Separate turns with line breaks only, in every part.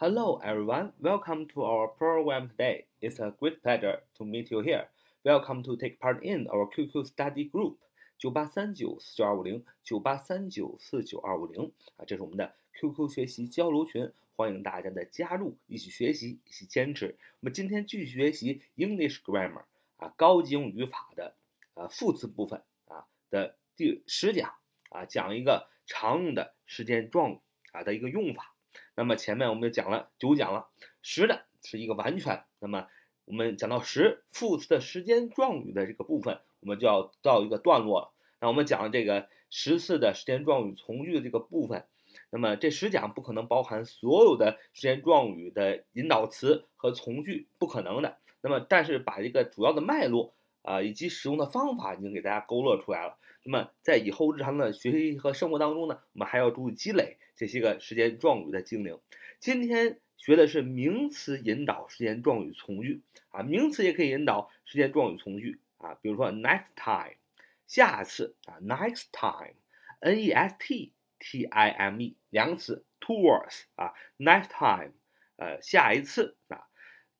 Hello, everyone. Welcome to our program today. It's a great pleasure to meet you here. Welcome to take part in our QQ study group 九八三九四九二五零九八三九四九二五零啊，这是我们的 QQ 学习交流群，欢迎大家的加入，一起学习，一起坚持。我们今天继续学习 English grammar 啊，高级英语法的呃副词部分啊的第十讲啊，讲一个常用的时间状语啊的一个用法。那么前面我们就讲了九讲了，十的是一个完全。那么我们讲到十副词的时间状语的这个部分，我们就要到一个段落了。那我们讲这个十次的时间状语从句的这个部分，那么这十讲不可能包含所有的时间状语的引导词和从句，不可能的。那么但是把这个主要的脉络啊以及使用的方法已经给大家勾勒出来了。那么在以后日常的学习和生活当中呢，我们还要注意积累这些个时间状语的精灵。今天学的是名词引导时间状语从句啊，名词也可以引导时间状语从句啊，比如说 next time，下次啊，next time，n e s t t i m e 两个词，towards 啊，next time，呃，下一次啊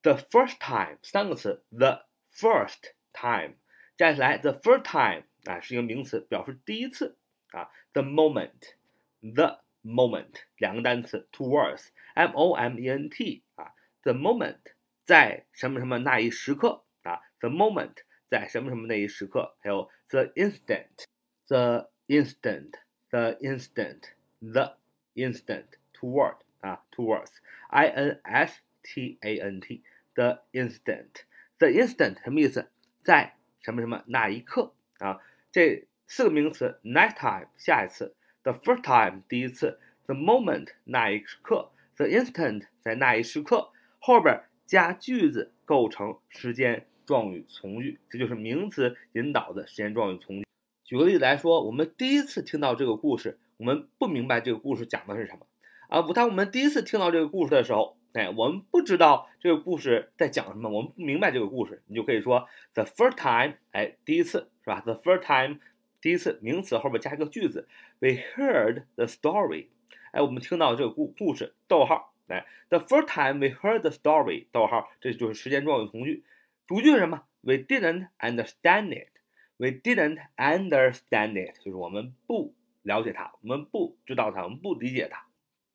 ，the first time 三个词，the first time，接下来 the first time。啊，是一个名词，表示第一次啊。The moment，the moment 两个单词，towards，m o m e n t 啊。The moment 在什么什么那一时刻啊。The moment 在什么什么那一时刻，还有 the instant，the instant，the instant，the instant toward 啊，towards，i n s t a n t，the instant，the instant 什么意思？ 在什么什么那一刻啊？这四个名词，next time 下一次，the first time 第一次，the moment 那一刻，the instant 在那一时刻，后边加句子构成时间状语从句，这就是名词引导的时间状语从句。举个例子来说，我们第一次听到这个故事，我们不明白这个故事讲的是什么啊。当我们第一次听到这个故事的时候，哎，我们不知道这个故事在讲什么，我们不明白这个故事，你就可以说 the first time，哎，第一次。是吧？The first time，第一次名词后边加一个句子，We heard the story。哎，我们听到这个故故事。逗号，哎，The first time we heard the story。逗号，这就是时间状语从句。主句是什么？We didn't understand it。We didn't understand it，就是我们不了解它，我们不知道它，我们不理解它。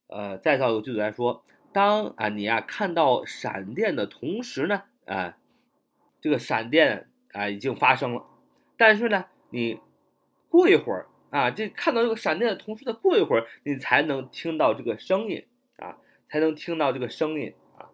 呃，再造一个句子来说，当啊你啊看到闪电的同时呢，啊，这个闪电啊已经发生了。但是呢，你过一会儿啊，这看到这个闪电的同时，再过一会儿，你才能听到这个声音啊，才能听到这个声音啊。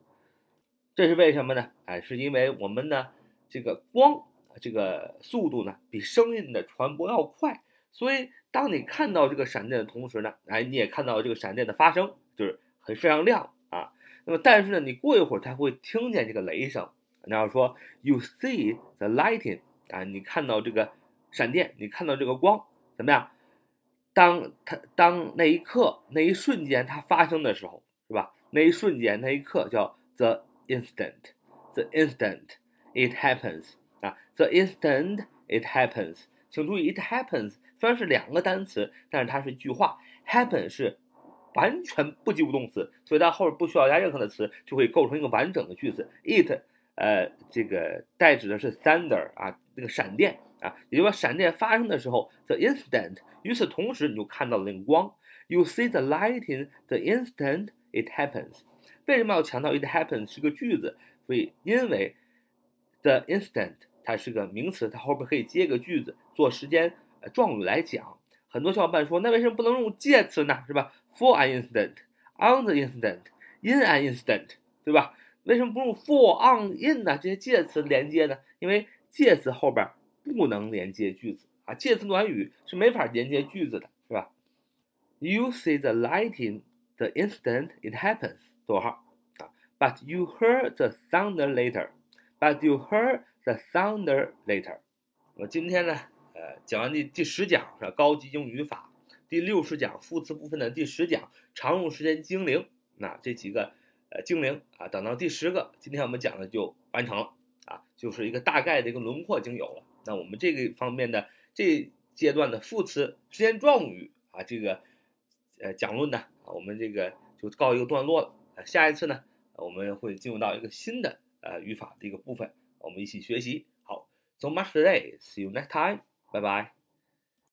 这是为什么呢？哎，是因为我们呢，这个光这个速度呢，比声音的传播要快，所以当你看到这个闪电的同时呢，哎，你也看到这个闪电的发生，就是很非常亮。那么，但是呢，你过一会儿才会听见这个雷声。然后说，You see the lightning。啊，你看到这个闪电，你看到这个光，怎么样？当它当那一刻、那一瞬间它发生的时候，是吧？那一瞬间、那一刻叫 the instant，the instant it happens 啊，the instant it happens。请注意，it happens 虽然是两个单词，但是它是句话，happen 是完全不及物动词，所以它后边不需要加任何的词，就会构成一个完整的句子。it 呃，这个代指的是 thunder 啊，那个闪电啊，也就是说闪电发生的时候，the instant。与此同时，你就看到了那个光，you see the lightning the instant it happens。为什么要强调 it happens 是个句子？所以因为 the instant 它是个名词，它后边可以接个句子做时间状语来讲。很多小伙伴说，那为什么不能用介词呢？是吧？For an instant，on the instant，in an instant，对吧？为什么不用 for on in 呢？这些介词连接呢？因为介词后边不能连接句子啊，介词短语是没法连接句子的，是吧？You see the lightning the instant it happens，逗号啊，But you heard the thunder later. But you heard the thunder later。我今天呢，呃，讲完第第十讲是高级英语语法，第六十讲副词部分的第十讲常用时间精灵，那这几个。呃，精灵啊，等到第十个，今天我们讲的就完成了啊，就是一个大概的一个轮廓已经有了。那我们这个方面的这阶段的副词时间状语啊，这个呃讲论呢，我们这个就告一个段落了呃，下一次呢，我们会进入到一个新的呃语法的一个部分，我们一起学习。好，so much today. See you next time. 拜拜。